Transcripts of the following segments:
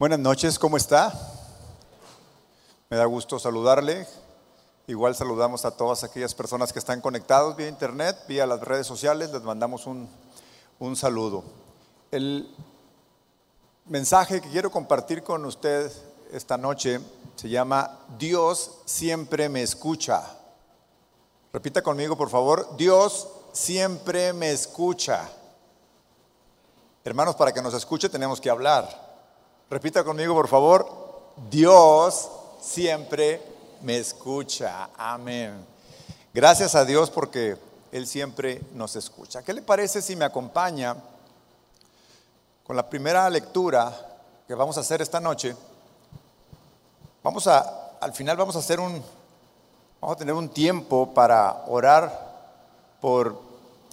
Buenas noches, ¿cómo está? Me da gusto saludarle. Igual saludamos a todas aquellas personas que están conectados vía internet, vía las redes sociales, les mandamos un, un saludo. El mensaje que quiero compartir con usted esta noche se llama Dios siempre me escucha. Repita conmigo, por favor, Dios siempre me escucha. Hermanos, para que nos escuche tenemos que hablar. Repita conmigo, por favor. Dios siempre me escucha. Amén. Gracias a Dios porque Él siempre nos escucha. ¿Qué le parece si me acompaña con la primera lectura que vamos a hacer esta noche? Vamos a, al final vamos a hacer un, vamos a tener un tiempo para orar por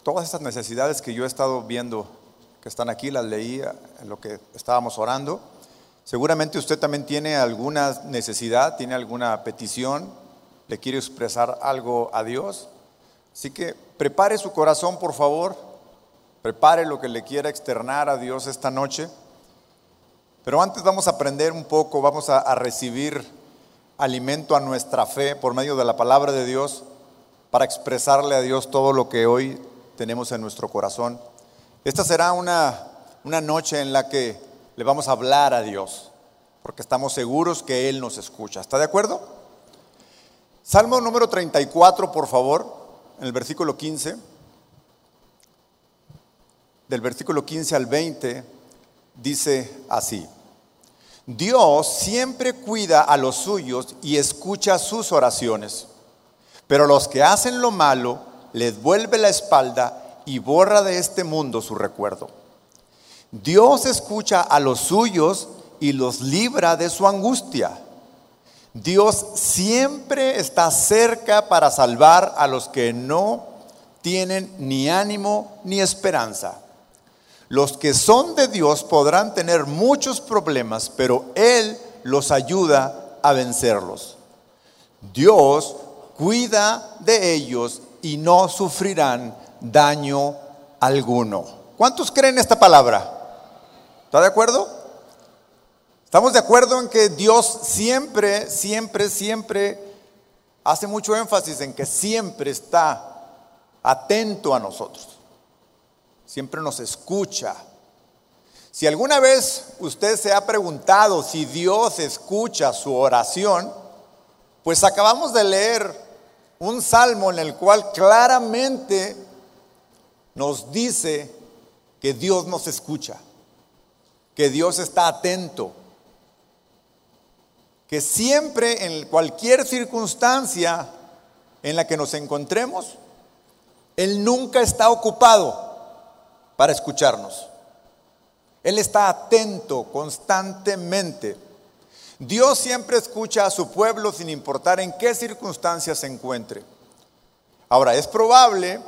todas estas necesidades que yo he estado viendo, que están aquí, las leí en lo que estábamos orando. Seguramente usted también tiene alguna necesidad, tiene alguna petición, le quiere expresar algo a Dios. Así que prepare su corazón, por favor. Prepare lo que le quiera externar a Dios esta noche. Pero antes vamos a aprender un poco, vamos a, recibir alimento a nuestra fe por medio de la palabra de Dios para expresarle a Dios todo lo que hoy tenemos en nuestro corazón. Esta será una, una noche en la que le vamos a hablar a Dios, porque estamos seguros que Él nos escucha. ¿Está de acuerdo? Salmo número 34, por favor, en el versículo 15. Del versículo 15 al 20 dice así. Dios siempre cuida a los suyos y escucha sus oraciones, pero los que hacen lo malo les vuelve la espalda y borra de este mundo su recuerdo. Dios escucha a los suyos y los libra de su angustia. Dios siempre está cerca para salvar a los que no tienen ni ánimo ni esperanza. Los que son de Dios podrán tener muchos problemas, pero Él los ayuda a vencerlos. Dios cuida de ellos y no sufrirán daño alguno. ¿Cuántos creen esta palabra? ¿Está de acuerdo? Estamos de acuerdo en que Dios siempre, siempre, siempre hace mucho énfasis en que siempre está atento a nosotros. Siempre nos escucha. Si alguna vez usted se ha preguntado si Dios escucha su oración, pues acabamos de leer un salmo en el cual claramente nos dice que Dios nos escucha que Dios está atento, que siempre en cualquier circunstancia en la que nos encontremos, Él nunca está ocupado para escucharnos. Él está atento constantemente. Dios siempre escucha a su pueblo sin importar en qué circunstancias se encuentre. Ahora, es probable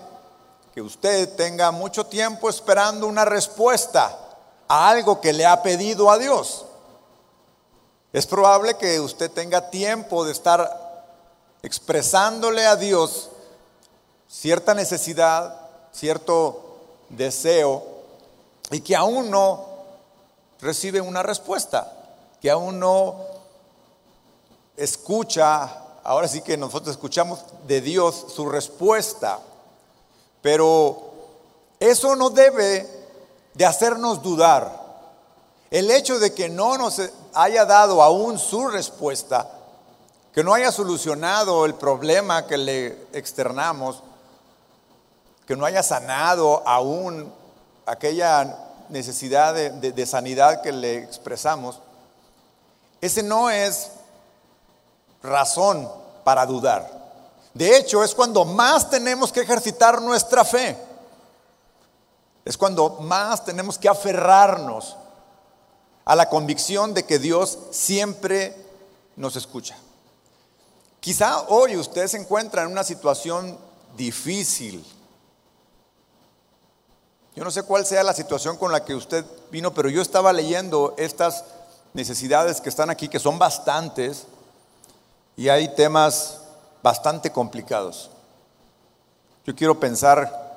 que usted tenga mucho tiempo esperando una respuesta a algo que le ha pedido a Dios. Es probable que usted tenga tiempo de estar expresándole a Dios cierta necesidad, cierto deseo, y que aún no recibe una respuesta, que aún no escucha, ahora sí que nosotros escuchamos de Dios su respuesta, pero eso no debe de hacernos dudar. El hecho de que no nos haya dado aún su respuesta, que no haya solucionado el problema que le externamos, que no haya sanado aún aquella necesidad de, sanidad que le expresamos, ese no es razón para dudar. De hecho, es cuando más tenemos que ejercitar nuestra fe. Es cuando más tenemos que aferrarnos a la convicción de que Dios siempre nos escucha. Quizá hoy usted se encuentra en una situación difícil. Yo no sé cuál sea la situación con la que usted vino, pero yo estaba leyendo estas necesidades que están aquí, que son bastantes, y hay temas bastante complicados. Yo quiero pensar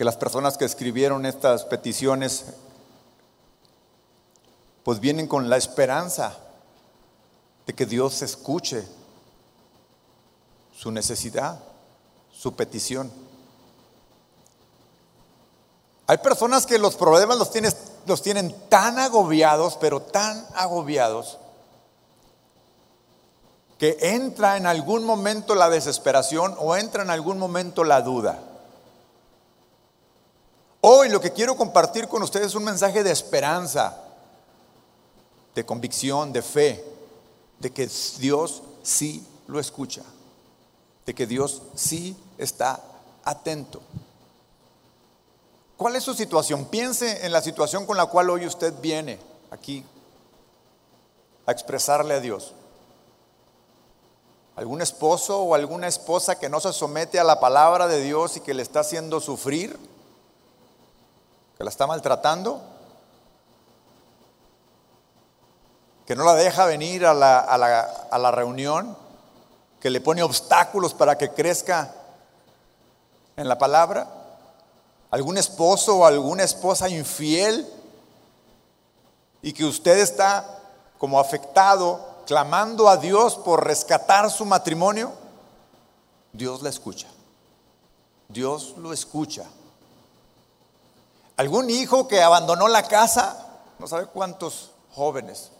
que las personas que escribieron estas peticiones pues vienen con la esperanza de que Dios escuche su necesidad, su petición. Hay personas que los problemas los, los tienen tan agobiados, pero tan agobiados, que entra en algún momento la desesperación o entra en algún momento la duda. Hoy lo que quiero compartir con ustedes es un mensaje de esperanza, de convicción, de fe, de que Dios sí lo escucha, de que Dios sí está atento. ¿Cuál es su situación? Piense en la situación con la cual hoy usted viene aquí a expresarle a Dios. ¿Algún esposo o alguna esposa que no se somete a la palabra de Dios y que le está haciendo sufrir? ¿Que la está maltratando? que no la deja venir a la, a la, reunión, que le pone obstáculos para que crezca en la palabra, algún esposo o alguna esposa infiel y que usted está como afectado, clamando a Dios por rescatar su matrimonio, Dios la escucha. Dios lo escucha. Algún hijo que abandonó la casa, no sabe cuántos jóvenes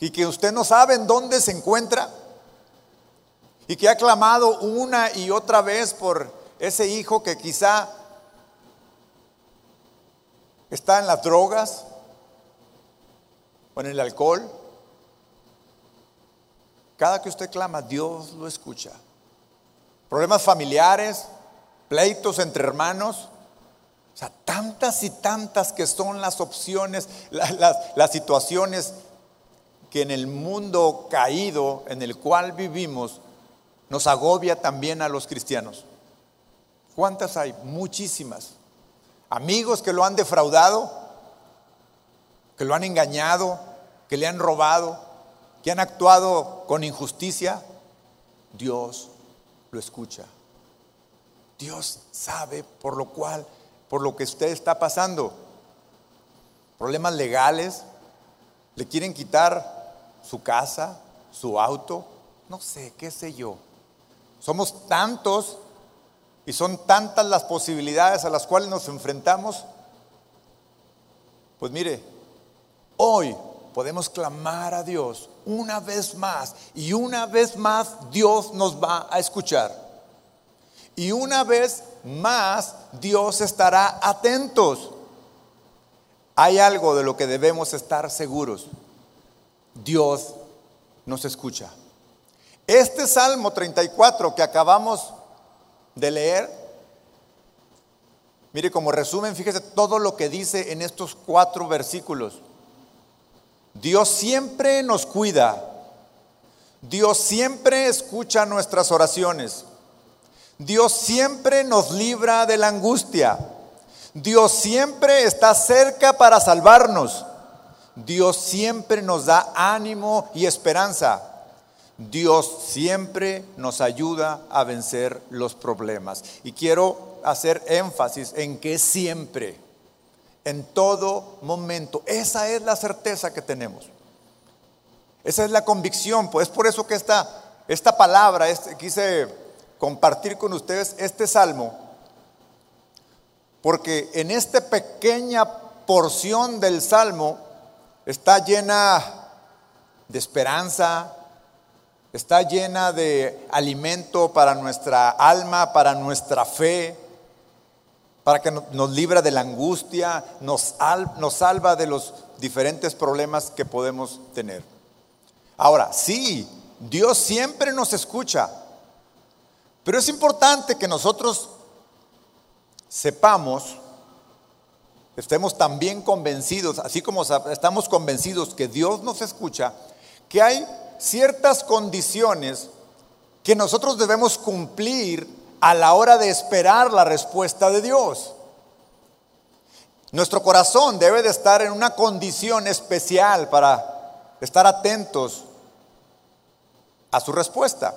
y que usted no sabe en dónde se encuentra y que ha clamado una y otra vez por ese hijo que quizá está en las drogas o en el alcohol. Cada que usted clama, Dios lo escucha. Problemas familiares, pleitos entre hermanos. O sea, tantas y tantas que son las opciones, las, situaciones que en el mundo caído en el cual vivimos nos agobia también a los cristianos. ¿Cuántas hay? Muchísimas. Amigos que lo han defraudado, que lo han engañado, que le han robado, que han actuado con injusticia. Dios lo escucha. Dios sabe por lo cual, por lo que usted está pasando. Problemas legales, le quieren quitar su casa, su auto, no sé, qué sé yo. Somos tantos y son tantas las posibilidades a las cuales nos enfrentamos. Pues mire, hoy podemos clamar a Dios una vez más y una vez más Dios nos va a escuchar. Y una vez más Dios estará atentos. Hay algo de lo que debemos estar seguros. Dios nos escucha. Este Salmo 34 que acabamos de leer, mire como resumen, fíjese todo lo que dice en estos cuatro versículos. Dios siempre nos cuida. Dios siempre escucha nuestras oraciones. Dios siempre nos libra de la angustia. Dios siempre está cerca para salvarnos. Dios siempre nos da ánimo y esperanza. Dios siempre nos ayuda a vencer los problemas. Y quiero hacer énfasis en que siempre, en todo momento, esa es la certeza que tenemos. Esa es la convicción. Pues es por eso que esta, esta palabra, este, quise compartir con ustedes este salmo, porque en esta pequeña porción del salmo está llena de esperanza, está llena de alimento para nuestra alma, para nuestra fe, para que nos libra de la angustia, nos, nos salva de los diferentes problemas que podemos tener. Ahora, sí, Dios siempre nos escucha, pero es importante que nosotros sepamos estemos también convencidos, así como estamos convencidos que Dios nos escucha, que hay ciertas condiciones que nosotros debemos cumplir a la hora de esperar la respuesta de Dios. Nuestro corazón debe de estar en una condición especial para estar atentos a su respuesta.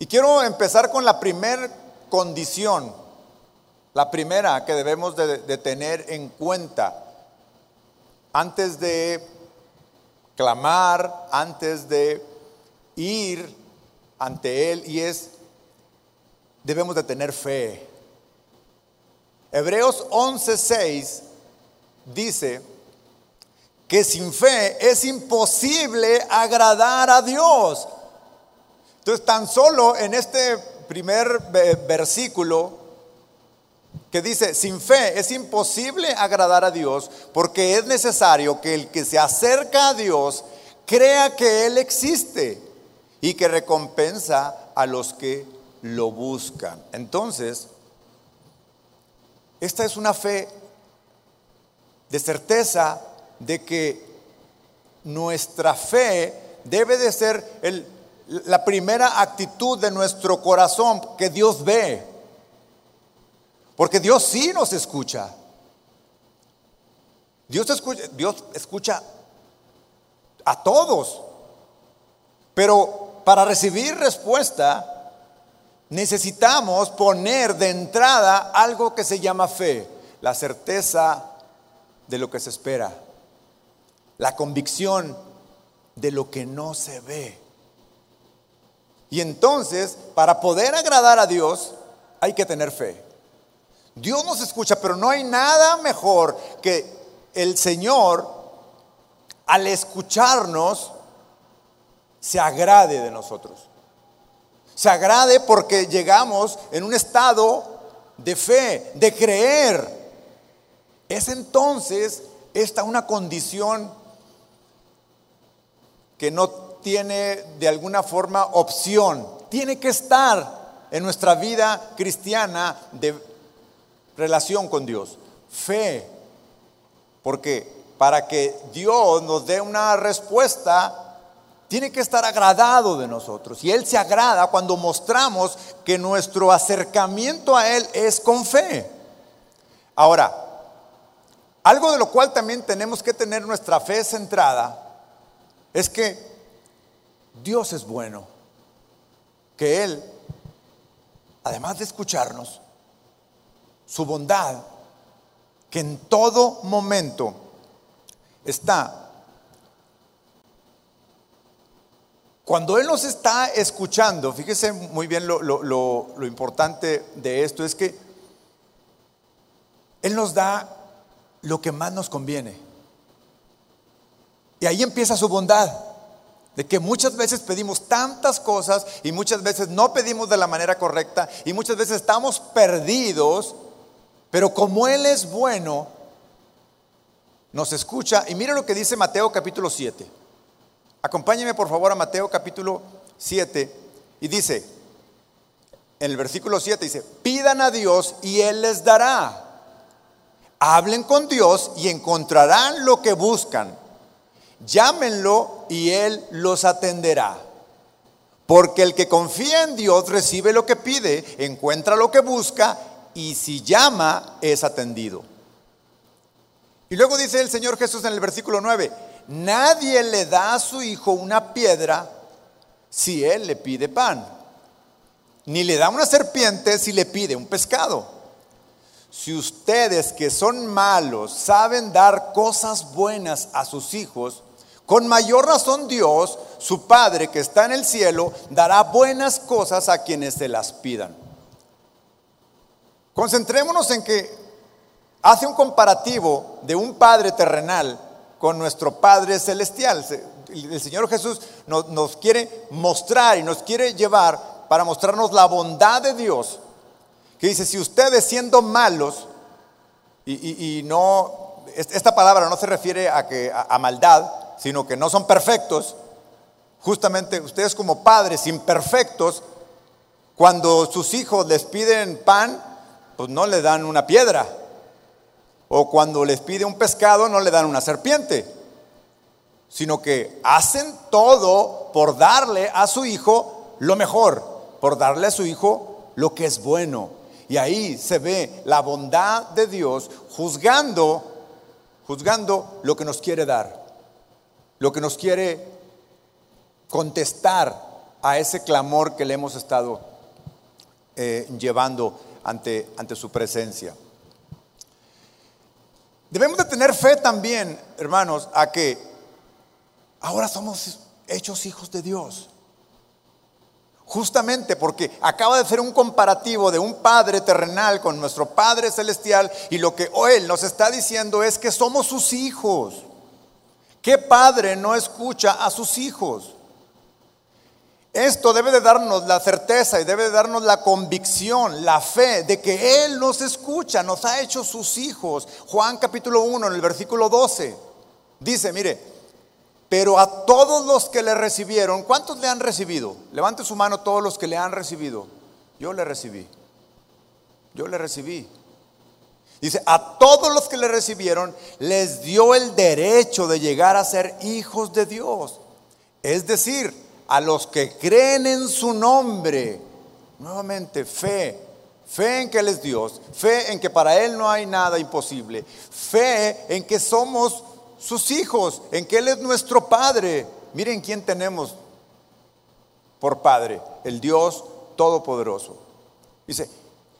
Y quiero empezar con la primera condición la primera que debemos de, tener en cuenta antes de clamar, antes de ir ante Él, y es, debemos de tener fe. Hebreos 11:6 dice que sin fe es imposible agradar a Dios. Entonces, tan solo en este primer versículo que dice, sin fe es imposible agradar a Dios porque es necesario que el que se acerca a Dios crea que Él existe y que recompensa a los que lo buscan. Entonces, esta es una fe de certeza de que nuestra fe debe de ser el, la primera actitud de nuestro corazón que Dios ve. Porque Dios sí nos escucha. Dios escucha, Dios escucha a todos. Pero para recibir respuesta, necesitamos poner de entrada algo que se llama fe, la certeza de lo que se espera, la convicción de lo que no se ve. Y entonces, para poder agradar a Dios, hay que tener fe. Dios nos escucha, pero no hay nada mejor que el Señor, al escucharnos, se agrade de nosotros se agrade porque llegamos en un estado de fe, de creer. Es entonces esta una condición que no tiene de alguna forma opción. Tiene que estar en nuestra vida cristiana de relación con Dios. Fe. Porque para que Dios nos dé una respuesta, tiene que estar agradado de nosotros. Y Él se agrada cuando mostramos que nuestro acercamiento a Él es con fe. Ahora, algo de lo cual también tenemos que tener nuestra fe centrada es que Dios es bueno, que Él, además de escucharnos, su bondad, que en todo momento está Cuando Él nos está escuchando, fíjese muy bien lo, importante de esto, es que Él nos da lo que más nos conviene. Y ahí empieza su bondad, de que muchas veces pedimos tantas cosas y muchas veces no pedimos de la manera correcta y muchas veces estamos perdidos, pero como Él es bueno, nos escucha. Y mire lo que dice Mateo capítulo 7. Acompáñeme por favor a Mateo capítulo 7 y dice, en el versículo 7 dice, pidan a Dios y Él les dará. Hablen con Dios y encontrarán lo que buscan. Llámenlo y Él los atenderá. Porque el que confía en Dios recibe lo que pide, encuentra lo que busca y si llama es atendido. Y luego dice el Señor Jesús en el versículo 9, Nadie le da a su hijo una piedra si él le pide pan, ni le da una serpiente si le pide un pescado. Si ustedes que son malos saben dar cosas buenas a sus hijos, con mayor razón Dios, su Padre que está en el cielo, dará buenas cosas a quienes se las pidan. Concentrémonos en que hace un comparativo de un Padre terrenal con nuestro Padre Celestial. El Señor Jesús nos, quiere mostrar y nos quiere llevar para mostrarnos la bondad de Dios. Que dice, si ustedes siendo malos, y, no, esta palabra no se refiere a, que, a, maldad, sino que no son perfectos, justamente ustedes como padres imperfectos, cuando sus hijos les piden pan, pues no le dan una piedra, o cuando les pide un pescado no le dan una serpiente, sino que hacen todo por darle a su hijo lo mejor, por darle a su hijo lo que es bueno. Y ahí se ve la bondad de Dios juzgando, juzgando lo que nos quiere dar, lo que nos quiere contestar a ese clamor que le hemos estado eh, llevando ante, ante su presencia. Debemos de tener fe también, hermanos, a que ahora somos hechos hijos de Dios. Justamente porque acaba de ser un comparativo de un Padre terrenal con nuestro Padre celestial y lo que Él nos está diciendo es que somos sus hijos. ¿Qué padre no escucha a sus hijos? Esto debe de darnos la certeza y debe de darnos la convicción, la fe de que Él nos escucha, nos ha hecho sus hijos. Juan capítulo 1 en el versículo 12 dice, mire, pero a todos los que le recibieron, ¿cuántos le han recibido? Levante su mano todos los que le han recibido. Yo le recibí. Yo le recibí. Dice, a todos los que le recibieron les dio el derecho de llegar a ser hijos de Dios. Es decir, a los que creen en su nombre. Nuevamente, fe. Fe en que Él es Dios. Fe en que para Él no hay nada imposible. Fe en que somos sus hijos, en que Él es nuestro Padre. Miren quién tenemos por Padre, el Dios Todopoderoso. Dice,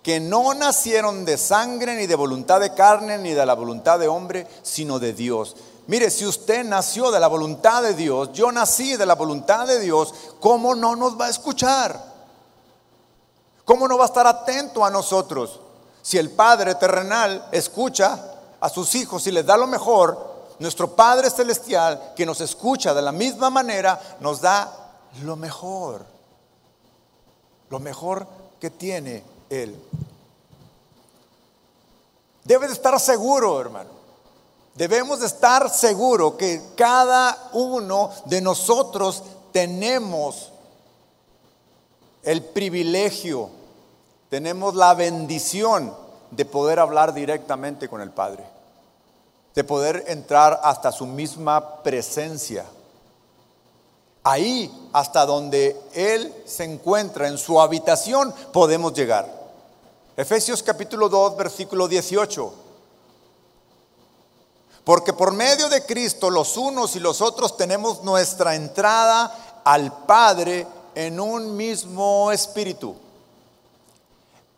que no nacieron de sangre, ni de voluntad de carne, ni de la voluntad de hombre, sino de Dios. Mire, si usted nació de la voluntad de Dios, yo nací de la voluntad de Dios, ¿cómo no nos va a escuchar? ¿Cómo no va a estar atento a nosotros? Si el Padre terrenal escucha a sus hijos y les da lo mejor, nuestro Padre celestial que nos escucha de la misma manera nos da lo mejor. Lo mejor que tiene Él. Debe de estar seguro, hermano Debemos de estar seguros que cada uno de nosotros tenemos el privilegio, tenemos la bendición de poder hablar directamente con el Padre, de poder entrar hasta su misma presencia. Ahí, hasta donde Él se encuentra, en su habitación, podemos llegar. Efesios capítulo 2, versículo 18. Porque por medio de Cristo los unos y los otros tenemos nuestra entrada al Padre en un mismo espíritu.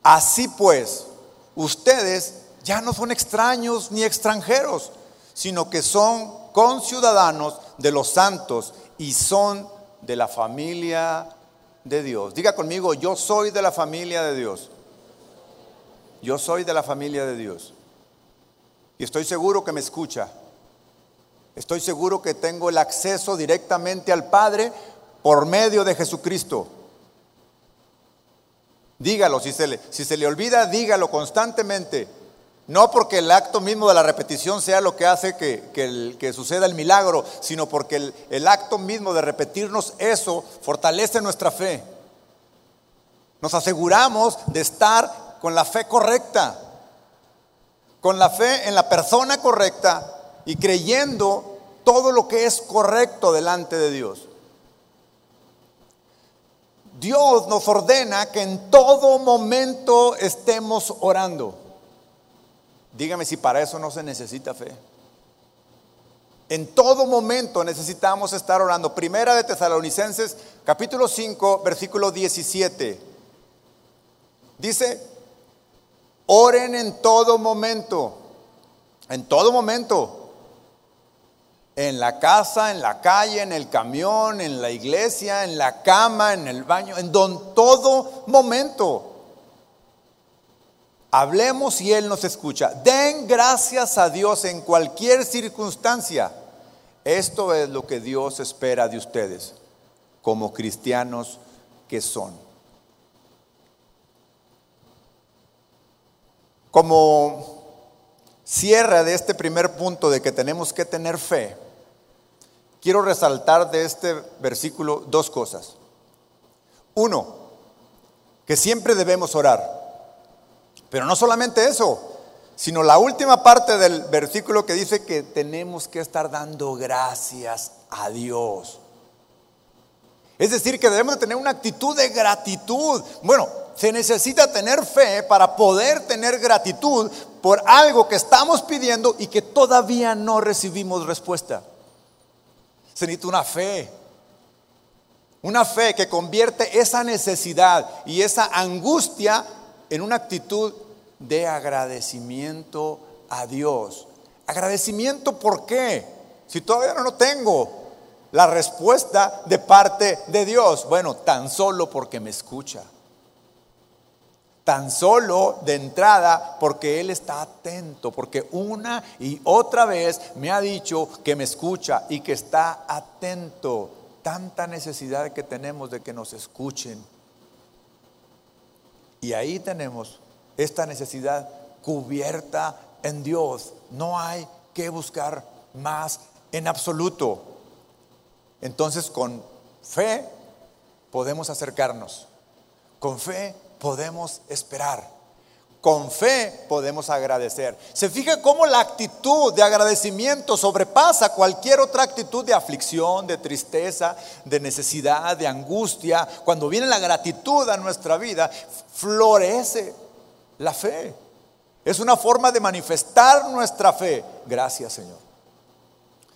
Así pues, ustedes ya no son extraños ni extranjeros, sino que son conciudadanos de los santos y son de la familia de Dios. Diga conmigo, yo soy de la familia de Dios. Yo soy de la familia de Dios. Y estoy seguro que me escucha. Estoy seguro que tengo el acceso directamente al Padre por medio de Jesucristo. Dígalo, si se le, si se le olvida, dígalo constantemente. No porque el acto mismo de la repetición sea lo que hace que, que suceda el milagro, sino porque el, el acto mismo de repetirnos eso fortalece nuestra fe. Nos aseguramos de estar con la fe correcta con la fe en la persona correcta y creyendo todo lo que es correcto delante de Dios. Dios nos ordena que en todo momento estemos orando. Dígame si para eso no se necesita fe. En todo momento necesitamos estar orando. Primera de Tesalonicenses, capítulo 5, versículo 17. Dice, Oren en todo momento, en todo momento. En la casa, en la calle, en el camión, en la iglesia, en la cama, en el baño, en don, todo momento. Hablemos y Él nos escucha. Den gracias a Dios en cualquier circunstancia. Esto es lo que Dios espera de ustedes como cristianos que son. Como cierre de este primer punto de que tenemos que tener fe, quiero resaltar de este versículo dos cosas. Uno, que siempre debemos orar. Pero no solamente eso, sino la última parte del versículo que dice que tenemos que estar dando gracias a Dios. Es decir, que debemos tener una actitud de gratitud. Bueno, se necesita tener fe para poder tener gratitud por algo que estamos pidiendo y que todavía no recibimos respuesta. Se necesita una fe. Una fe que convierte esa necesidad y esa angustia en una actitud de agradecimiento a Dios. Agradecimiento, ¿por qué? Si todavía no lo tengo la respuesta de parte de Dios. Bueno, tan solo porque me escucha. Tan solo de entrada porque Él está atento, porque una y otra vez me ha dicho que me escucha y que está atento. Tanta necesidad que tenemos de que nos escuchen. Y ahí tenemos esta necesidad cubierta en Dios. No hay que buscar más en absoluto. Entonces con fe podemos acercarnos. Con fe podemos esperar. Con fe podemos agradecer. Se fija cómo la actitud de agradecimiento sobrepasa cualquier otra actitud de aflicción, de tristeza, de necesidad, de angustia. Cuando viene la gratitud a nuestra vida, florece la fe. Es una forma de manifestar nuestra fe. Gracias Señor.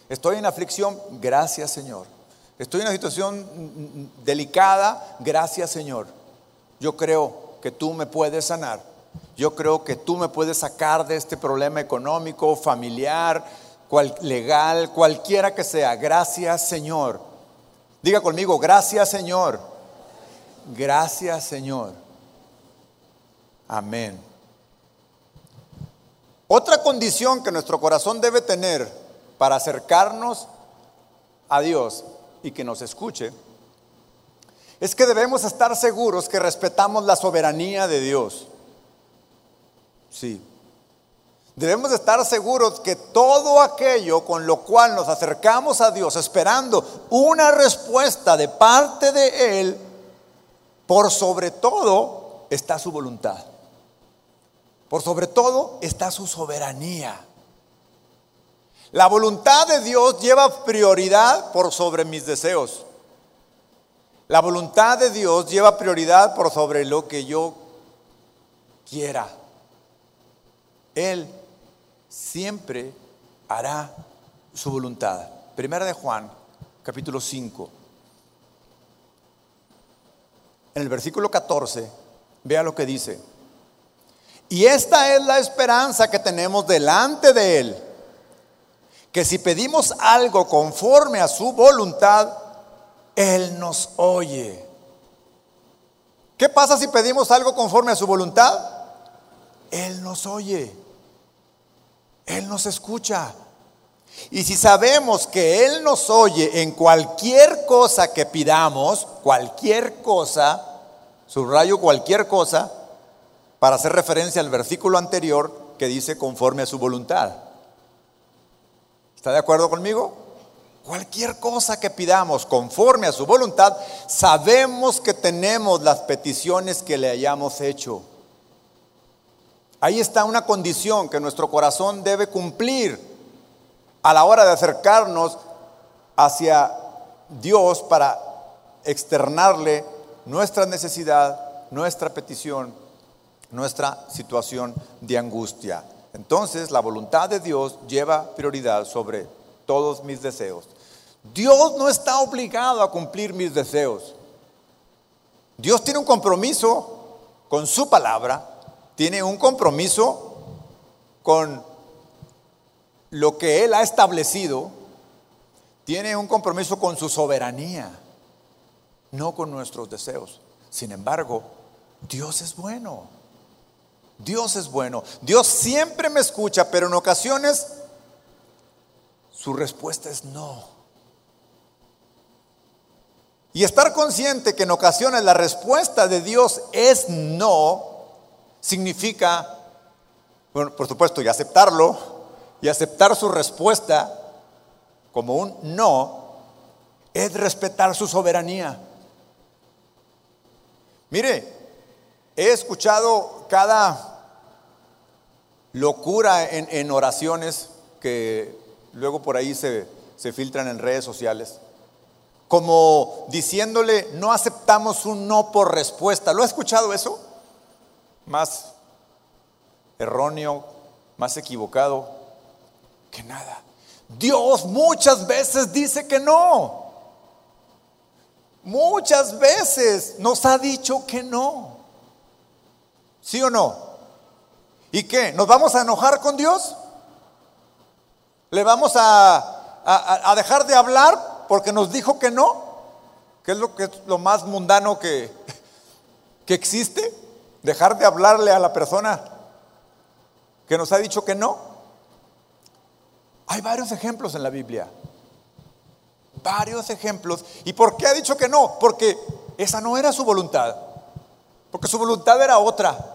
Estoy en aflicción. Gracias Señor. Estoy en una situación delicada. Gracias Señor. Yo creo que tú me puedes sanar. Yo creo que tú me puedes sacar de este problema económico, familiar, legal, cualquiera que sea. Gracias Señor. Diga conmigo, gracias Señor. Gracias Señor. Amén. Otra condición que nuestro corazón debe tener para acercarnos a Dios y que nos escuche es que debemos estar seguros que respetamos la soberanía de Dios. Sí. Debemos estar seguros que todo aquello con lo cual nos acercamos a Dios esperando una respuesta de parte de Él, por sobre todo está su voluntad. Por sobre todo está su soberanía. La voluntad de Dios lleva prioridad por sobre mis deseos. La voluntad de Dios lleva prioridad por sobre lo que yo quiera. Él siempre hará su voluntad. Primera de Juan, capítulo 5. En el versículo 14, vea lo que dice. Y esta es la esperanza que tenemos delante de Él, que si pedimos algo conforme a su voluntad, Él nos oye. ¿Qué pasa si pedimos algo conforme a su voluntad? Él nos oye. Él nos escucha. Y si sabemos que Él nos oye en cualquier cosa que pidamos, cualquier cosa, subrayo cualquier cosa, para hacer referencia al versículo anterior que dice conforme a su voluntad. ¿Está de acuerdo conmigo? Cualquier cosa que pidamos conforme a su voluntad, sabemos que tenemos las peticiones que le hayamos hecho. Ahí está una condición que nuestro corazón debe cumplir a la hora de acercarnos hacia Dios para externarle nuestra necesidad, nuestra petición nuestra situación de angustia. Entonces la voluntad de Dios lleva prioridad sobre todos mis deseos. Dios no está obligado a cumplir mis deseos. Dios tiene un compromiso con su palabra, tiene un compromiso con lo que Él ha establecido, tiene un compromiso con su soberanía, no con nuestros deseos. Sin embargo, Dios es bueno. Dios es bueno. Dios siempre me escucha, pero en ocasiones su respuesta es no. Y estar consciente que en ocasiones la respuesta de Dios es no, significa, bueno, por supuesto, y aceptarlo, y aceptar su respuesta como un no, es respetar su soberanía. Mire, He escuchado cada locura en, oraciones que luego por ahí se, se filtran en redes sociales, como diciéndole, no aceptamos un no por respuesta. ¿Lo ha escuchado eso? Más erróneo, más equivocado que nada. Dios muchas veces dice que no. Muchas veces nos ha dicho que no. ¿Sí o no? ¿Y qué? ¿Nos vamos a enojar con Dios? ¿Le vamos a, dejar de hablar porque nos dijo que no? ¿Qué es lo, que es lo más mundano que, que existe? Dejar de hablarle a la persona que nos ha dicho que no. Hay varios ejemplos en la Biblia. Varios ejemplos. ¿Y por qué ha dicho que no? Porque esa no era su voluntad. Porque su voluntad era otra.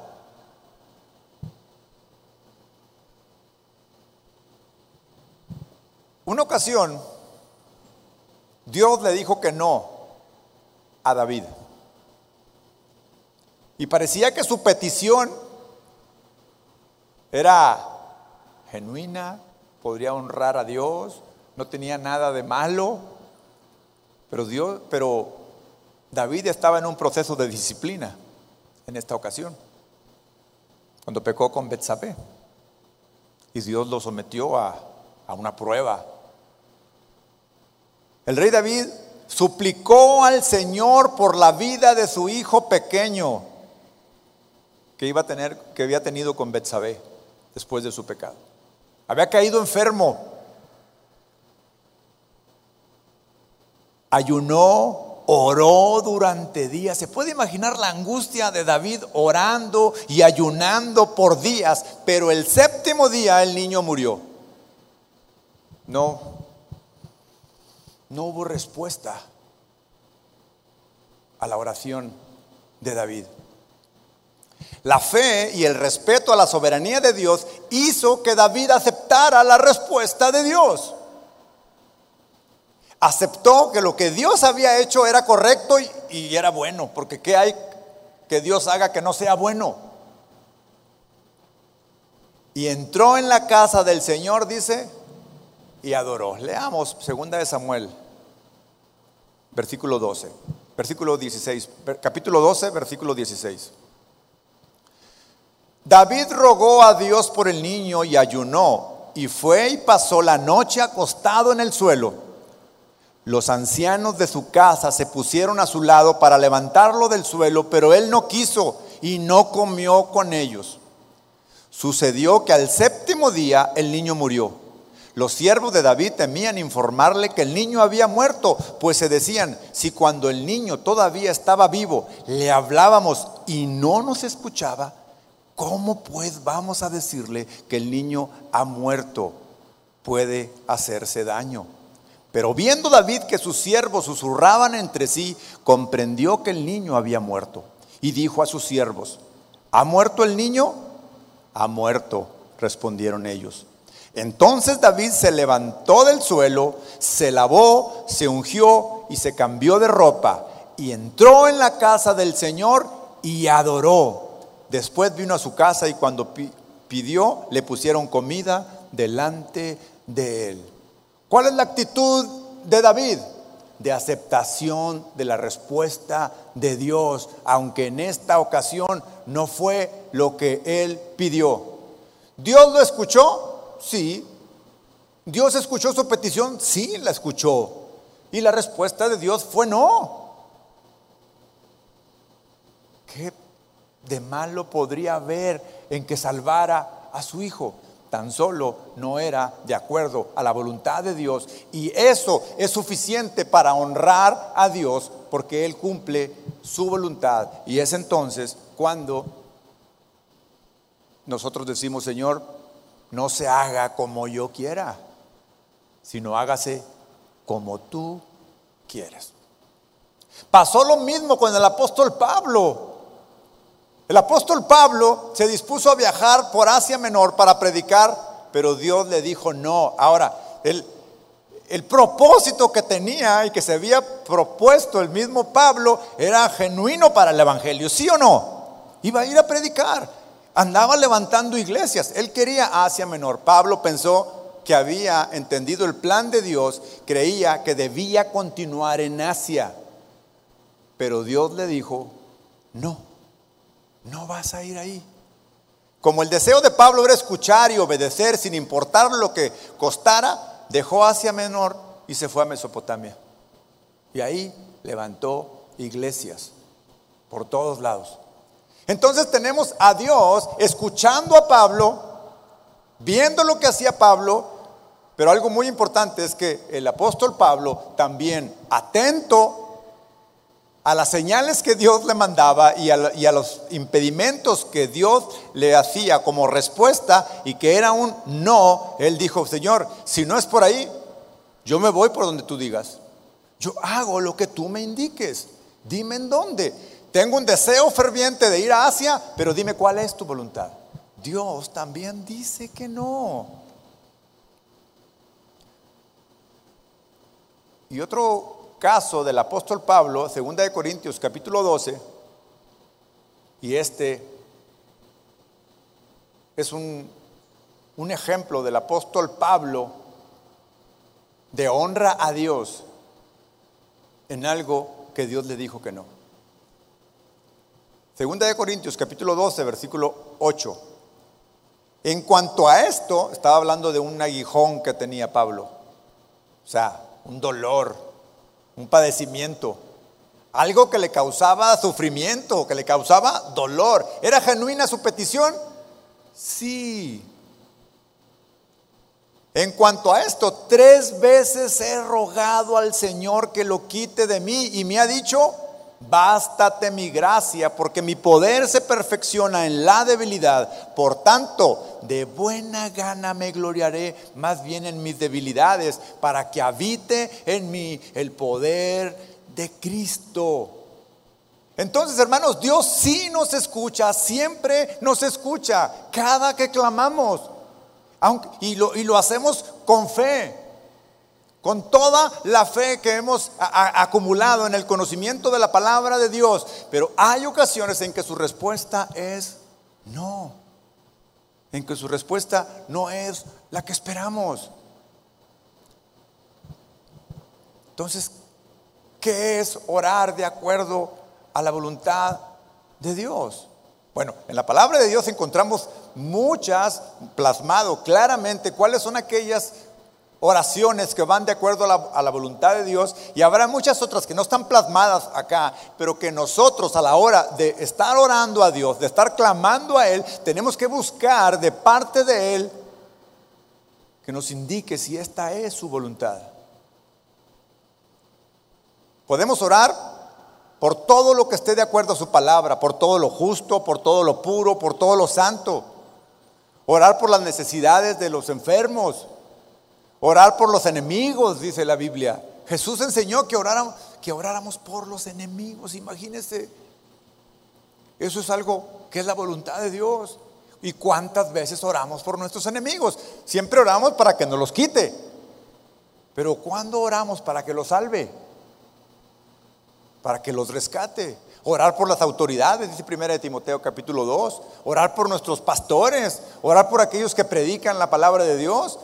Una ocasión, Dios le dijo que no a David. Y parecía que su petición era genuina, podría honrar a Dios, no tenía nada de malo, pero Dios, pero David estaba en un proceso de disciplina en esta ocasión, cuando pecó con Betsabé. Y Dios lo sometió a, a una prueba. El rey David suplicó al Señor por la vida de su hijo pequeño que iba a tener, que había tenido con Betsabé después de su pecado. Había caído enfermo. Ayunó, oró durante días. ¿Se puede imaginar la angustia de David orando y ayunando por días? Pero el séptimo día el niño murió. No, no hubo respuesta a la oración de David. La fe y el respeto a la soberanía de Dios hizo que David aceptara la respuesta de Dios. Aceptó que lo que Dios había hecho era correcto y, era bueno, porque ¿qué hay que Dios haga que no sea bueno? Y entró en la casa del Señor, dice, y adoró. Leamos segunda de Samuel, versículo 12, versículo 16, capítulo 12, versículo 16. David rogó a Dios por el niño y ayunó, y fue y pasó la noche acostado en el suelo. Los ancianos de su casa se pusieron a su lado para levantarlo del suelo, pero él no quiso y no comió con ellos. Sucedió que al séptimo día el niño murió. Los siervos de David temían informarle que el niño había muerto, pues se decían, si cuando el niño todavía estaba vivo le hablábamos y no nos escuchaba, ¿Cómo pues vamos a decirle que el niño ha muerto? Puede hacerse daño. Pero viendo David que sus siervos susurraban entre sí, comprendió que el niño había muerto. Y dijo a sus siervos, ¿ha muerto el niño? Ha muerto, respondieron ellos. Entonces David se levantó del suelo, se lavó, se ungió y se cambió de ropa y entró en la casa del Señor y adoró. Después vino a su casa y cuando pidió, le pusieron comida delante de él. ¿Cuál es la actitud de David? De aceptación de la respuesta de Dios, aunque en esta ocasión no fue lo que él pidió. ¿Dios lo escuchó? Sí. ¿Dios escuchó su petición? Sí, la escuchó. Y la respuesta de Dios fue no. ¿Qué de malo podría haber en que salvara a su hijo? Tan solo no era de acuerdo a la voluntad de Dios. Y eso es suficiente para honrar a Dios porque Él cumple su voluntad. Y es entonces cuando nosotros decimos, Señor, no se haga como yo quiera, sino hágase como tú quieres. Pasó lo mismo con el apóstol Pablo. El apóstol Pablo se dispuso a viajar por Asia Menor para predicar, pero Dios le dijo no. Ahora, el, el propósito que tenía y que se había propuesto el mismo Pablo era genuino para el Evangelio, ¿sí o no? Iba a ir a predicar, andaba levantando iglesias, él quería Asia Menor. Pablo pensó que había entendido el plan de Dios, creía que debía continuar en Asia, pero Dios le dijo, no no vas a ir ahí. Como el deseo de Pablo era escuchar y obedecer sin importar lo que costara, dejó Asia Menor y se fue a Mesopotamia. Y ahí levantó iglesias por todos lados. Entonces tenemos a Dios escuchando a Pablo, viendo lo que hacía Pablo, Pero algo muy importante es que el apóstol Pablo también atento a las señales que Dios le mandaba y a, los impedimentos que Dios le hacía como respuesta y que era un no, él dijo, Señor, si no es por ahí, yo me voy por donde tú digas. Yo hago lo que tú me indiques. Dime en dónde. Tengo un deseo ferviente de ir a Asia, pero dime cuál es tu voluntad. Dios también dice que no. Y otro caso del apóstol Pablo, 2 de Corintios capítulo 12, y este es un, un ejemplo del apóstol Pablo de honra a Dios en algo que Dios le dijo que no. Segunda de Corintios capítulo 12, versículo 8. En cuanto a esto, estaba hablando de un aguijón que tenía Pablo. O sea, un dolor, un padecimiento, algo que le causaba sufrimiento, que le causaba dolor. ¿Era genuina su petición? Sí. En cuanto a esto, tres veces he rogado al Señor que lo quite de mí y me ha dicho, bástate mi gracia, porque mi poder se perfecciona en la debilidad. Por tanto, de buena gana me gloriaré más bien en mis debilidades, para que habite en mí el poder de Cristo. Entonces, hermanos, Dios sí nos escucha, siempre nos escucha, cada que clamamos, aunque, y, lo, y lo hacemos con fe con toda la fe que hemos acumulado en el conocimiento de la palabra de Dios, pero hay ocasiones en que su respuesta es no, en que su respuesta no es la que esperamos. Entonces, ¿qué es orar de acuerdo a la voluntad de Dios? Bueno, en la palabra de Dios encontramos muchas plasmado claramente cuáles son aquellas oraciones que van de acuerdo a la, voluntad de Dios y habrá muchas otras que no están plasmadas acá, pero que nosotros a la hora de estar orando a Dios, de estar clamando a Él, tenemos que buscar de parte de Él que nos indique si esta es su voluntad. Podemos orar por todo lo que esté de acuerdo a su palabra, por todo lo justo, por todo lo puro, por todo lo santo. Orar por las necesidades de los enfermos, Orar por los enemigos, dice la Biblia. Jesús enseñó que oráramos, que oráramos por los enemigos, imagínense. Eso es algo que es la voluntad de Dios. ¿Y cuántas veces oramos por nuestros enemigos? Siempre oramos para que nos los quite. Pero ¿cuándo oramos para que los salve? Para que los rescate. Orar por las autoridades, dice primera de Timoteo capítulo 2. Orar por nuestros pastores. Orar por aquellos que predican la palabra de Dios.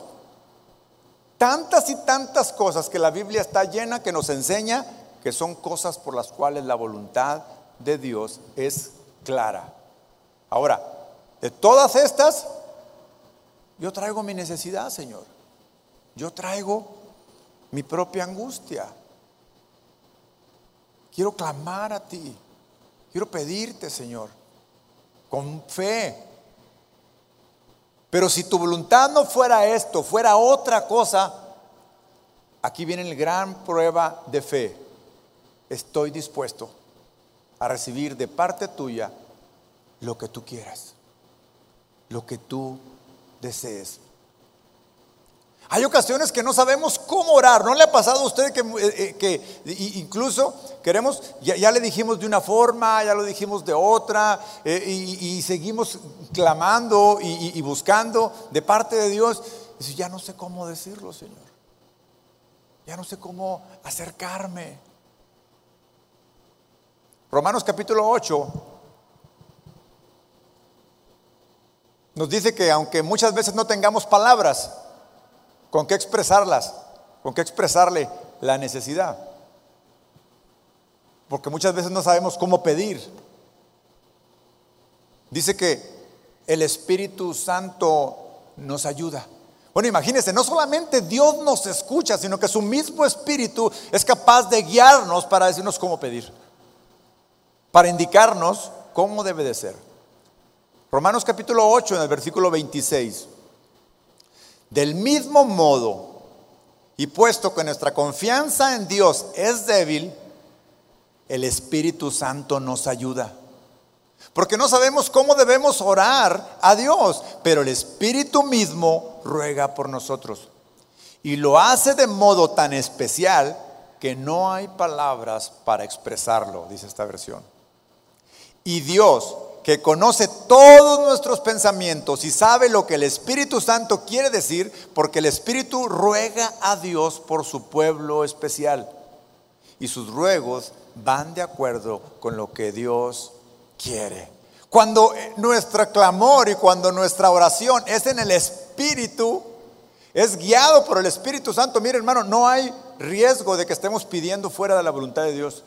Tantas y tantas cosas que la Biblia está llena que nos enseña que son cosas por las cuales la voluntad de Dios es clara. Ahora, de todas estas, yo traigo mi necesidad, Señor. Yo traigo mi propia angustia. Quiero clamar a ti. Quiero pedirte, Señor, con fe, pero si tu voluntad no fuera esto, fuera otra cosa, aquí viene la gran prueba de fe. Estoy dispuesto a recibir de parte tuya lo que tú quieras, lo que tú desees. Hay ocasiones que no sabemos cómo orar. ¿No le ha pasado a usted que, eh, eh, incluso queremos, ya, le dijimos de una forma, ya lo dijimos de otra, eh, y, seguimos clamando y, buscando de parte de Dios? Y ya no sé cómo decirlo, Señor. Ya no sé cómo acercarme. Romanos capítulo 8 nos dice que aunque muchas veces no tengamos palabras, ¿Con qué expresarlas? ¿Con qué expresarle la necesidad? Porque muchas veces no sabemos cómo pedir. Dice que el Espíritu Santo nos ayuda. Bueno, imagínense, no solamente Dios nos escucha, sino que su mismo Espíritu es capaz de guiarnos para decirnos cómo pedir, para indicarnos cómo debe de ser. Romanos capítulo 8, en el versículo 26. Del mismo modo, y puesto que nuestra confianza en Dios es débil, el Espíritu Santo nos ayuda. Porque no sabemos cómo debemos orar a Dios, pero el Espíritu mismo ruega por nosotros. Y lo hace de modo tan especial que no hay palabras para expresarlo, dice esta versión. Y Dios, que conoce todos nuestros pensamientos y sabe lo que el Espíritu Santo quiere decir, porque el Espíritu ruega a Dios por su pueblo especial. Y sus ruegos van de acuerdo con lo que Dios quiere. Cuando nuestro clamor y cuando nuestra oración es en el Espíritu, es guiado por el Espíritu Santo. Mire hermano, no hay riesgo de que estemos pidiendo fuera de la voluntad de Dios.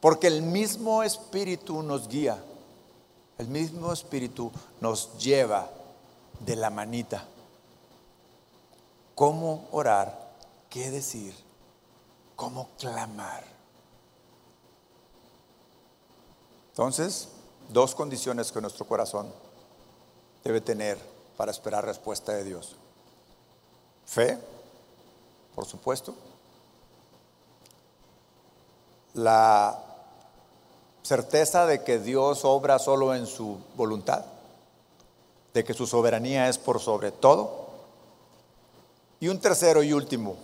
Porque el mismo Espíritu nos guía. El mismo Espíritu nos lleva de la manita. ¿Cómo orar? ¿Qué decir? ¿Cómo clamar? Entonces, dos condiciones que nuestro corazón debe tener para esperar respuesta de Dios. Fe, por supuesto. La certeza de que Dios obra solo en su voluntad, de que su soberanía es por sobre todo. Y un tercero y último,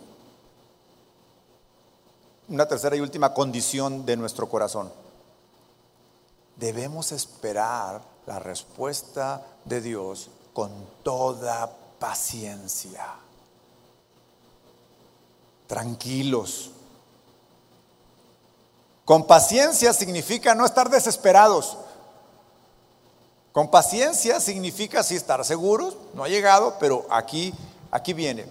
una tercera y última condición de nuestro corazón debemos esperar la respuesta de Dios con toda paciencia. Tranquilos. Con paciencia significa no estar desesperados. Con paciencia significa sí estar seguros, no ha llegado, pero aquí aquí viene.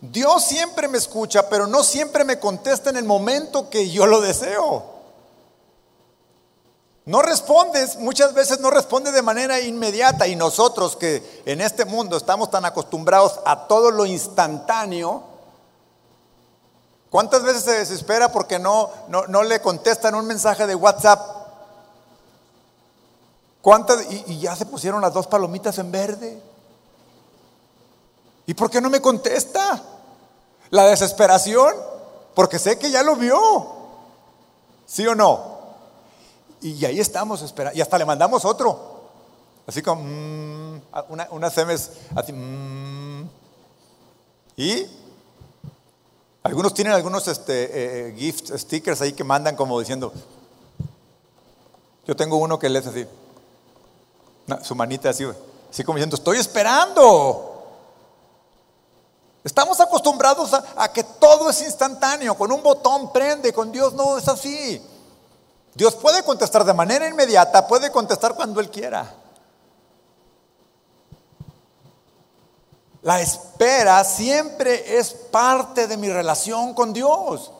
Dios siempre me escucha, pero no siempre me contesta en el momento que yo lo deseo. No respondes, muchas veces no responde de manera inmediata y nosotros que en este mundo estamos tan acostumbrados a todo lo instantáneo, ¿cuántas veces se desespera porque no, no, le contestan un mensaje de WhatsApp? ¿Cuántas? Y, ya se pusieron las dos palomitas en verde. ¿Y por qué no me contesta? La desesperación, porque sé que ya lo vio. ¿Sí o no? Y ahí estamos esperando. Y hasta le mandamos otro. Así como, mm, una, unas semes así. Mm. y algunos tienen algunos este, eh, gift stickers ahí que mandan como diciendo. Yo tengo uno que le hace así. su manita así, así como diciendo, estoy esperando. Estamos acostumbrados a que todo es instantáneo, con un botón prende, con Dios no es así. Dios puede contestar de manera inmediata, puede contestar cuando Él quiera. La espera siempre es parte de mi relación con Dios.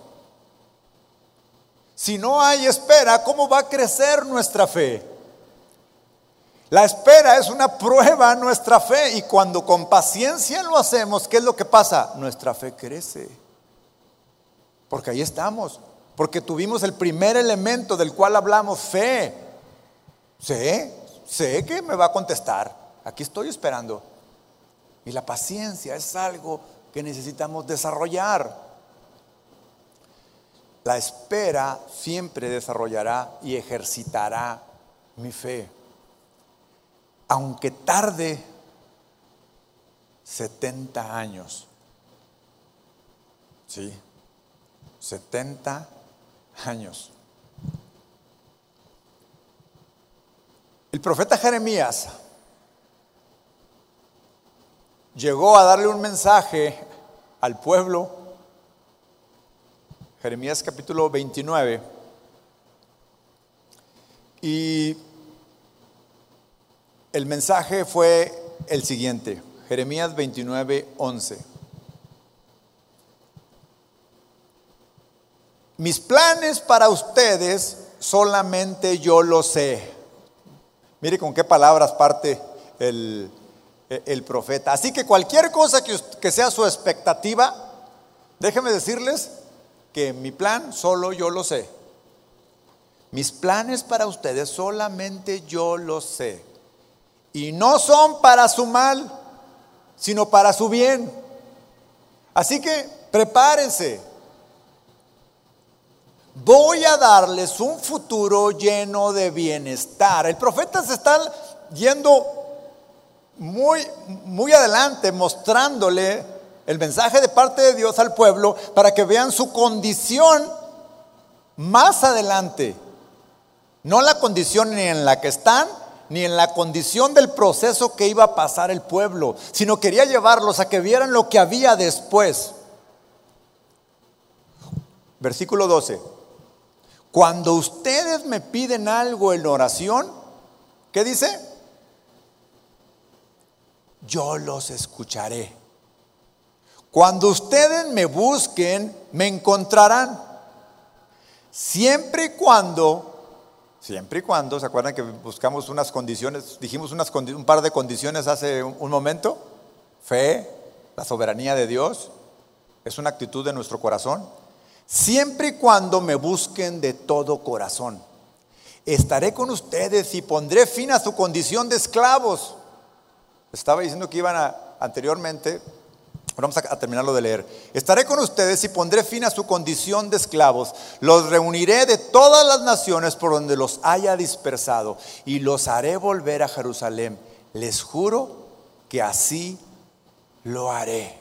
Si no hay espera, ¿cómo va a crecer nuestra fe? La espera es una prueba a nuestra fe y cuando con paciencia lo hacemos, ¿qué es lo que pasa? Nuestra fe crece. Porque ahí estamos porque tuvimos el primer elemento del cual hablamos, fe. Sé, sé que me va a contestar. Aquí estoy esperando. Y la paciencia es algo que necesitamos desarrollar. La espera siempre desarrollará y ejercitará mi fe. Aunque tarde 70 años. Sí, 70 años. El profeta Jeremías llegó a darle un mensaje al pueblo. Jeremías capítulo 29. Y el mensaje fue el siguiente. Jeremías 29, 11. Mis planes para ustedes solamente yo lo sé. Mire con qué palabras parte el, el profeta. Así que cualquier cosa que, que sea su expectativa, déjenme decirles que mi plan solo yo lo sé. Mis planes para ustedes solamente yo lo sé. Y no son para su mal, sino para su bien. Así que prepárense. Voy a darles un futuro lleno de bienestar. El profeta se está yendo muy, muy adelante mostrándole el mensaje de parte de Dios al pueblo para que vean su condición más adelante. No la condición ni en la que están, ni en la condición del proceso que iba a pasar el pueblo, sino quería llevarlos a que vieran lo que había después. Versículo 12. Cuando ustedes me piden algo en oración, ¿qué dice? Yo los escucharé. Cuando ustedes me busquen, me encontrarán. Siempre y cuando Siempre y cuando, ¿se acuerdan que buscamos unas condiciones, dijimos un par de condiciones hace un, momento? Fe, la soberanía de Dios, es una actitud de nuestro corazón. Siempre y cuando me busquen de todo corazón, estaré con ustedes y pondré fin a su condición de esclavos. Estaba diciendo que iban a, anteriormente Vamos a, terminarlo de leer. Estaré con ustedes y pondré fin a su condición de esclavos. Los reuniré de todas las naciones por donde los haya dispersado y los haré volver a Jerusalén. Les juro que así lo haré.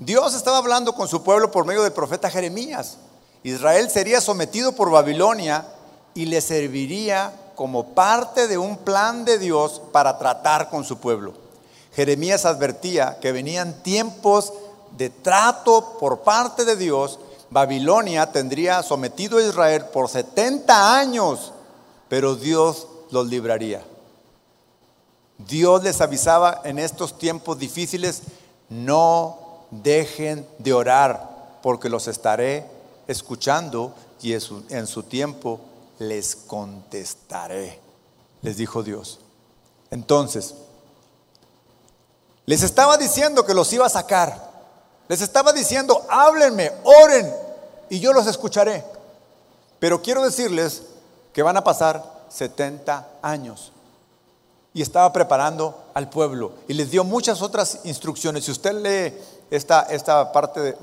Dios estaba hablando con su pueblo por medio del profeta Jeremías. Israel sería sometido por Babilonia y le serviría como parte de un plan de Dios para tratar con su pueblo. Jeremías advertía que venían tiempos de trato por parte de Dios. Babilonia tendría sometido a Israel por 70 años, pero Dios los libraría. Dios les avisaba en estos tiempos difíciles, no dejen de orar, porque los estaré escuchando y en su tiempo les contestaré, les dijo Dios. Entonces, les estaba diciendo que los iba a sacar. Les estaba diciendo, háblenme, oren y yo los escucharé. Pero quiero decirles que van a pasar 70 años. Y estaba preparando al pueblo y les dio muchas otras instrucciones. Si usted lee esta, esta parte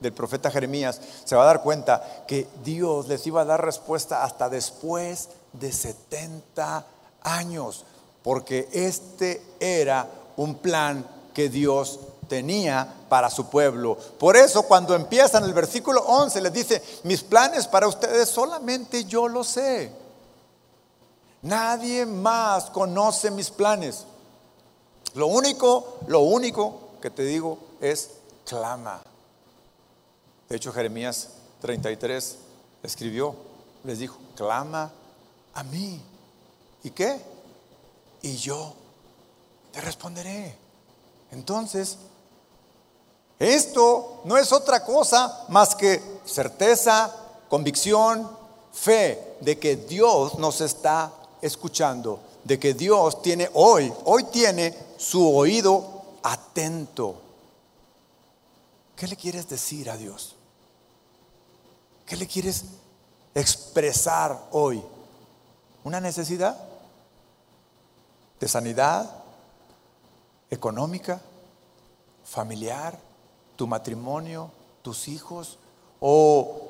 del profeta Jeremías, se va a dar cuenta que Dios les iba a dar respuesta hasta después de 70 años, porque este era un plan que Dios tenía para su pueblo. Por eso cuando empiezan el versículo 11 les dice, mis planes para ustedes solamente yo lo sé. Nadie más conoce mis planes. Lo único, lo único que te digo es clama. De hecho Jeremías 33 escribió, les dijo, clama a mí. ¿Y qué? Y yo te responderé. Entonces, esto no es otra cosa más que certeza, convicción, fe de que Dios nos está escuchando, de que Dios tiene hoy, hoy tiene su oído atento. ¿Qué le quieres decir a Dios? ¿Qué le quieres expresar hoy? ¿Una necesidad de sanidad? económica, familiar, tu matrimonio, tus hijos, o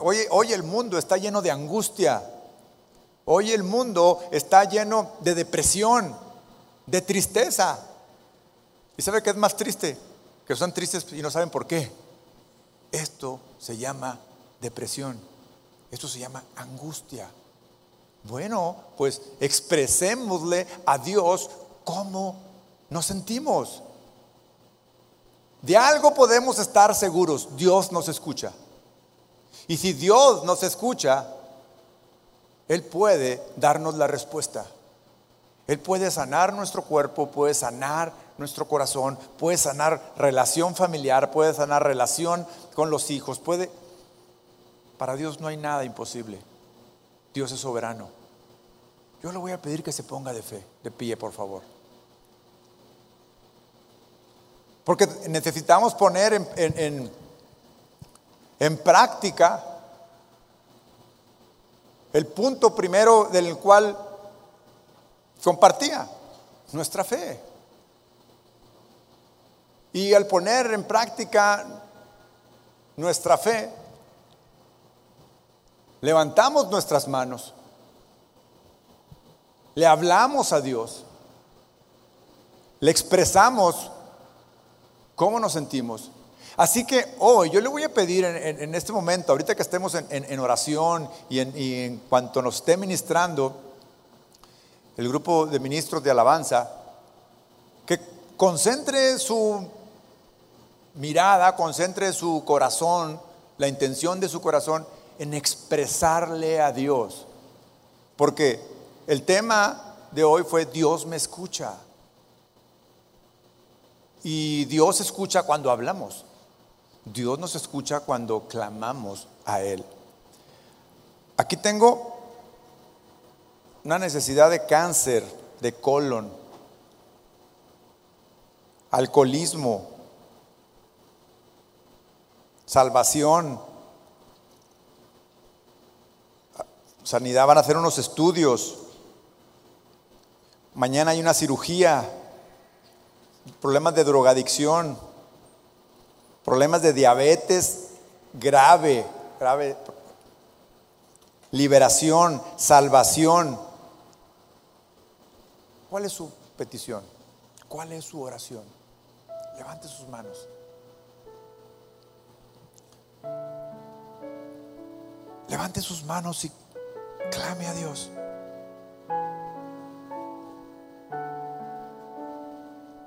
hoy, hoy el mundo está lleno de angustia, hoy el mundo está lleno de depresión, de tristeza. ¿Y sabe qué es más triste? Que son tristes y no saben por qué. Esto se llama depresión, esto se llama angustia. Bueno, pues expresémosle a Dios cómo nos sentimos. De algo podemos estar seguros, Dios nos escucha. Y si Dios nos escucha, Él puede darnos la respuesta. Él puede sanar nuestro cuerpo, puede sanar nuestro corazón, puede sanar relación familiar, puede sanar relación con los hijos, puede... Para Dios no hay nada imposible. Dios es soberano. Yo le voy a pedir que se ponga de fe, de pie, por favor. Porque necesitamos poner en, en, práctica el punto primero del cual compartía, nuestra fe. Y al poner en práctica nuestra fe, levantamos nuestras manos, le hablamos a Dios, le expresamos cómo nos sentimos. Así que hoy yo le voy a pedir en, este momento, ahorita que estemos en, oración y, y en cuanto nos esté ministrando el grupo de ministros de alabanza, que concentre su mirada, concentre su corazón, la intención de su corazón en expresarle a Dios. Porque el tema de hoy fue Dios me escucha. Y Dios escucha cuando hablamos. Dios nos escucha cuando clamamos a Él. Aquí tengo una necesidad de cáncer de colon, alcoholismo, salvación, sanidad, van a hacer unos estudios, mañana hay una cirugía, problemas de drogadicción, problemas de diabetes grave, grave, liberación, salvación. ¿Cuál es su petición? ¿Cuál es su oración? Levante sus manos. Levante sus manos y clame a Dios.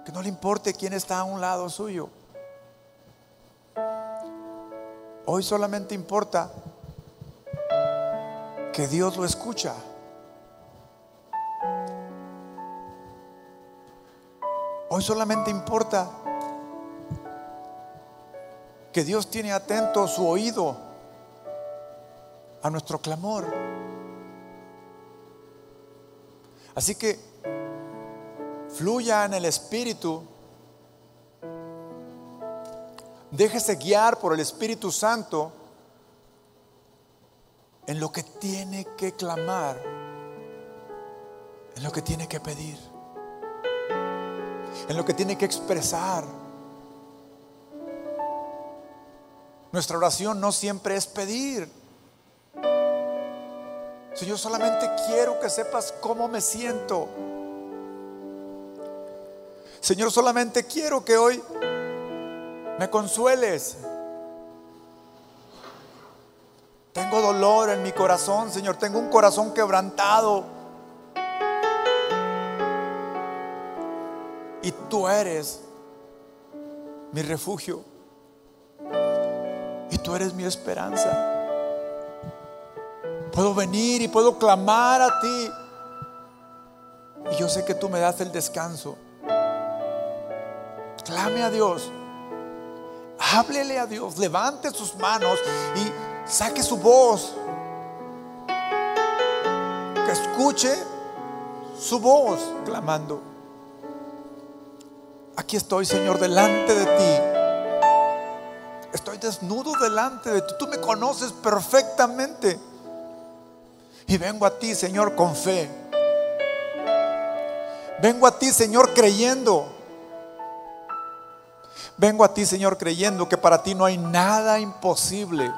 Que no le importe quién está a un lado suyo. Hoy solamente importa que Dios lo escucha. Hoy solamente importa que Dios tiene atento su oído a nuestro clamor. Así que fluya en el Espíritu. Déjese guiar por el Espíritu Santo en lo que tiene que clamar, en lo que tiene que pedir, en lo que tiene que expresar. Nuestra oración no siempre es pedir. Señor, solamente quiero que sepas cómo me siento. Señor, solamente quiero que hoy me consueles. Tengo dolor en mi corazón, Señor. Tengo un corazón quebrantado. Y tú eres mi refugio. Tú eres mi esperanza. Puedo venir y puedo clamar a ti. Y yo sé que tú me das el descanso. Clame a Dios. Háblele a Dios. Levante sus manos y saque su voz. Que escuche su voz clamando. Aquí estoy, Señor, delante de ti. Estoy desnudo delante de ti. Tú me conoces perfectamente. Y vengo a ti, Señor, con fe. Vengo a ti, Señor, creyendo. Vengo a ti, Señor, creyendo que para ti no hay nada imposible.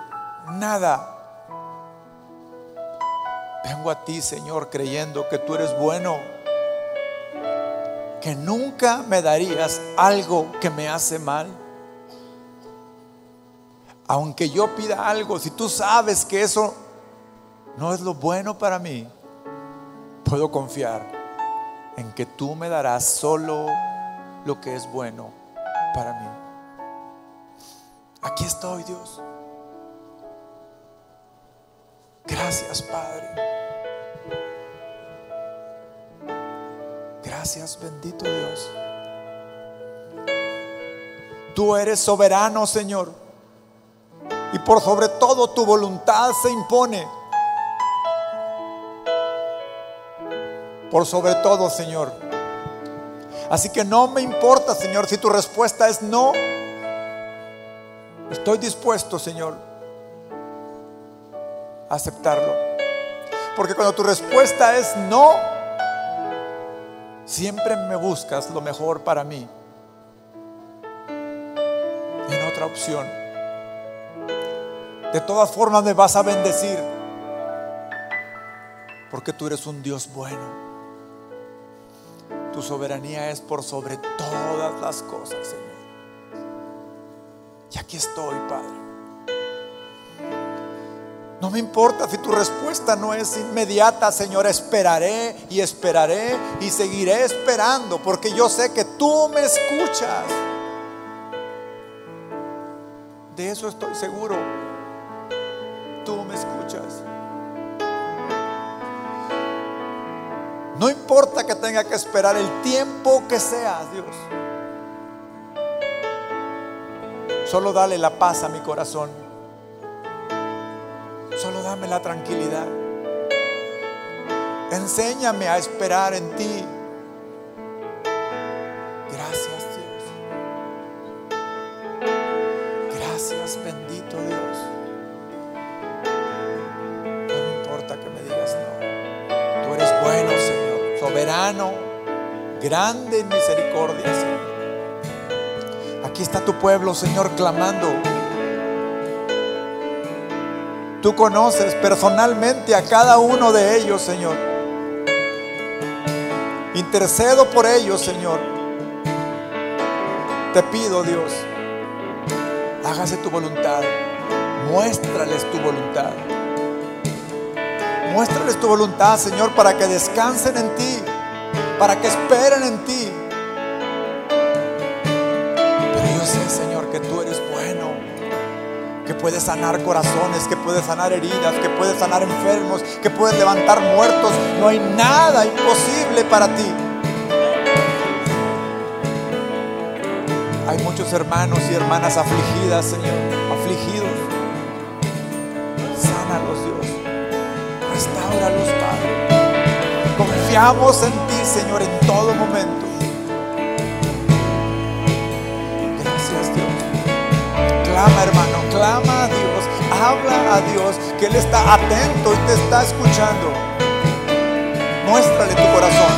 Nada. Vengo a ti, Señor, creyendo que tú eres bueno. Que nunca me darías algo que me hace mal. Aunque yo pida algo, si tú sabes que eso no es lo bueno para mí, puedo confiar en que tú me darás solo lo que es bueno para mí. Aquí estoy, Dios. Gracias, Padre. Gracias, bendito Dios. Tú eres soberano, Señor. Y por sobre todo tu voluntad se impone. por sobre todo, Señor. Así que no me importa, Señor, si tu respuesta es no. Estoy dispuesto, Señor, a aceptarlo. Porque cuando tu respuesta es no, siempre me buscas lo mejor para mí. otra opción. De todas formas me vas a bendecir. Porque tú eres un Dios bueno. Tu soberanía es por sobre todas las cosas, Señor. Y aquí estoy, Padre. No me importa si tu respuesta no es inmediata, Señor. Esperaré y esperaré y seguiré esperando porque yo sé que tú me escuchas. De eso estoy seguro. Tú me escuchas. No importa que tenga que esperar el tiempo que sea, Dios. Solo dale la paz a mi corazón. Solo dame la tranquilidad. Enséñame a esperar en ti. Grande en misericordia Señor. Aquí está tu pueblo, Señor, clamando. Tú conoces personalmente a cada uno de ellos, Señor. Intercedo por ellos, Señor. Te pido, Dios, hágase tu voluntad. Muéstrales tu voluntad. Muéstrales tu voluntad, Señor, para que descansen en ti, para que esperen en ti. Señor, que tú eres bueno, que puedes sanar corazones, que puedes sanar heridas, que puedes sanar enfermos, que puedes levantar muertos. No hay nada imposible para ti. Hay muchos hermanos y hermanas afligidas, Señor, afligidos. Sánalos, Dios. Restauralos, Padre. Confiamos en ti, Señor, en todo momento. clama, hermano, clama a Dios, habla a Dios, que Él está atento y te está escuchando. Muéstrale tu corazón.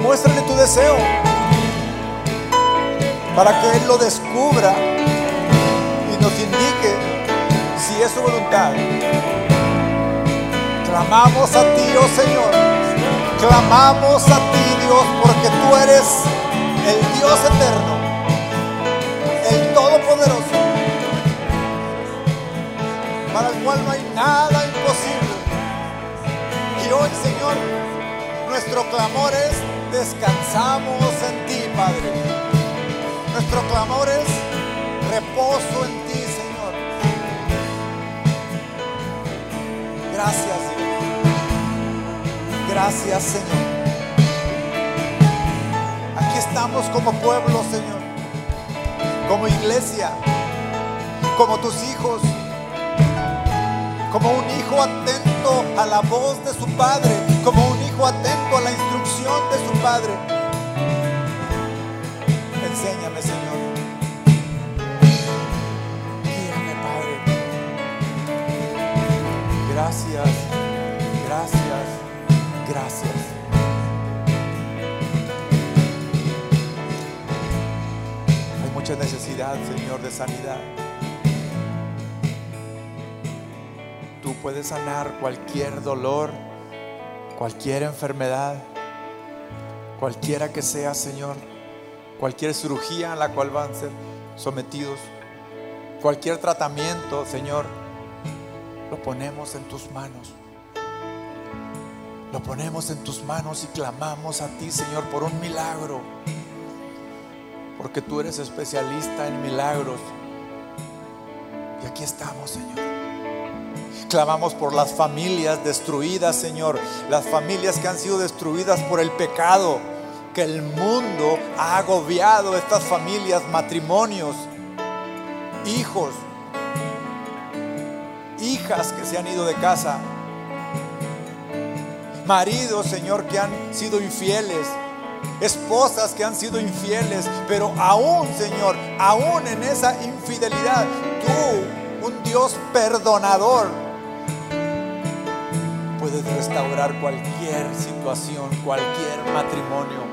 Muéstrale tu deseo para que Él lo descubra y nos indique si es su voluntad. Clamamos a ti, oh Señor. Clamamos a ti, Dios, porque tú eres el Dios eterno poderoso para el cual no hay nada imposible. Y hoy, Señor, nuestro clamor es, descansamos en ti, Padre. Nuestro clamor es reposo en ti, Señor. Gracias, Dios. Gracias, Señor. Aquí estamos como pueblo, Señor como iglesia, como tus hijos, como un hijo atento a la voz de su padre, como un hijo atento a la instrucción de su padre. Enséñame, Señor. Guíame, Padre. Gracias, gracias. mucha necesidad, Señor, de sanidad. Tú puedes sanar cualquier dolor, cualquier enfermedad, cualquiera que sea, Señor, cualquier cirugía a la cual van a ser sometidos, cualquier tratamiento, Señor, lo ponemos en tus manos. Lo ponemos en tus manos y clamamos a ti, Señor, por un milagro porque tú eres especialista en milagros. Y aquí estamos, Señor. Clamamos por las familias destruidas, Señor. Las familias que han sido destruidas por el pecado. Que el mundo ha agobiado estas familias, matrimonios, hijos, hijas que se han ido de casa. Maridos, Señor, que han sido infieles esposas que han sido infieles, pero aún, Señor, aún en esa infidelidad, tú, un Dios perdonador, puedes restaurar cualquier situación, cualquier matrimonio.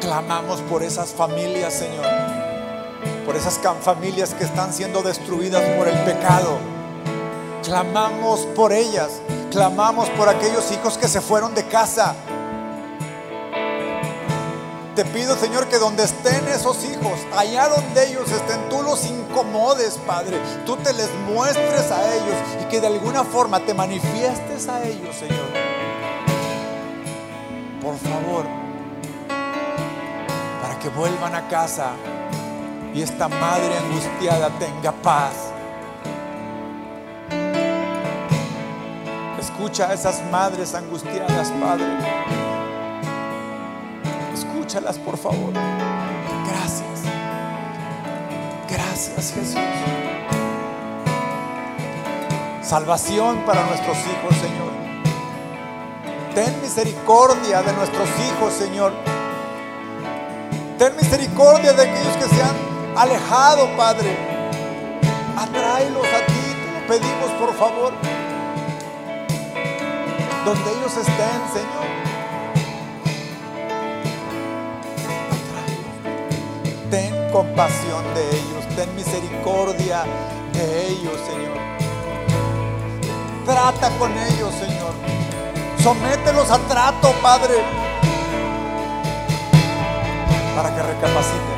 Clamamos por esas familias, Señor. Por esas familias que están siendo destruidas por el pecado. Clamamos por ellas. Clamamos por aquellos hijos que se fueron de casa. Te pido, Señor, que donde estén esos hijos, allá donde ellos estén, tú los incomodes, Padre. Tú te les muestres a ellos y que de alguna forma te manifiestes a ellos, Señor. Por favor, para que vuelvan a casa y esta madre angustiada tenga paz. Escucha a esas madres angustiadas, Padre escúchalas por favor. Gracias. Gracias Jesús. Salvación para nuestros hijos, Señor. Ten misericordia de nuestros hijos, Señor. Ten misericordia de aquellos que se han alejado, Padre. Atráelos a ti, te lo pedimos por favor. Donde ellos estén, Señor. ten compasión de ellos, ten misericordia de ellos, Señor. Trata con ellos, Señor. Somételos a trato, Padre, para que recapaciten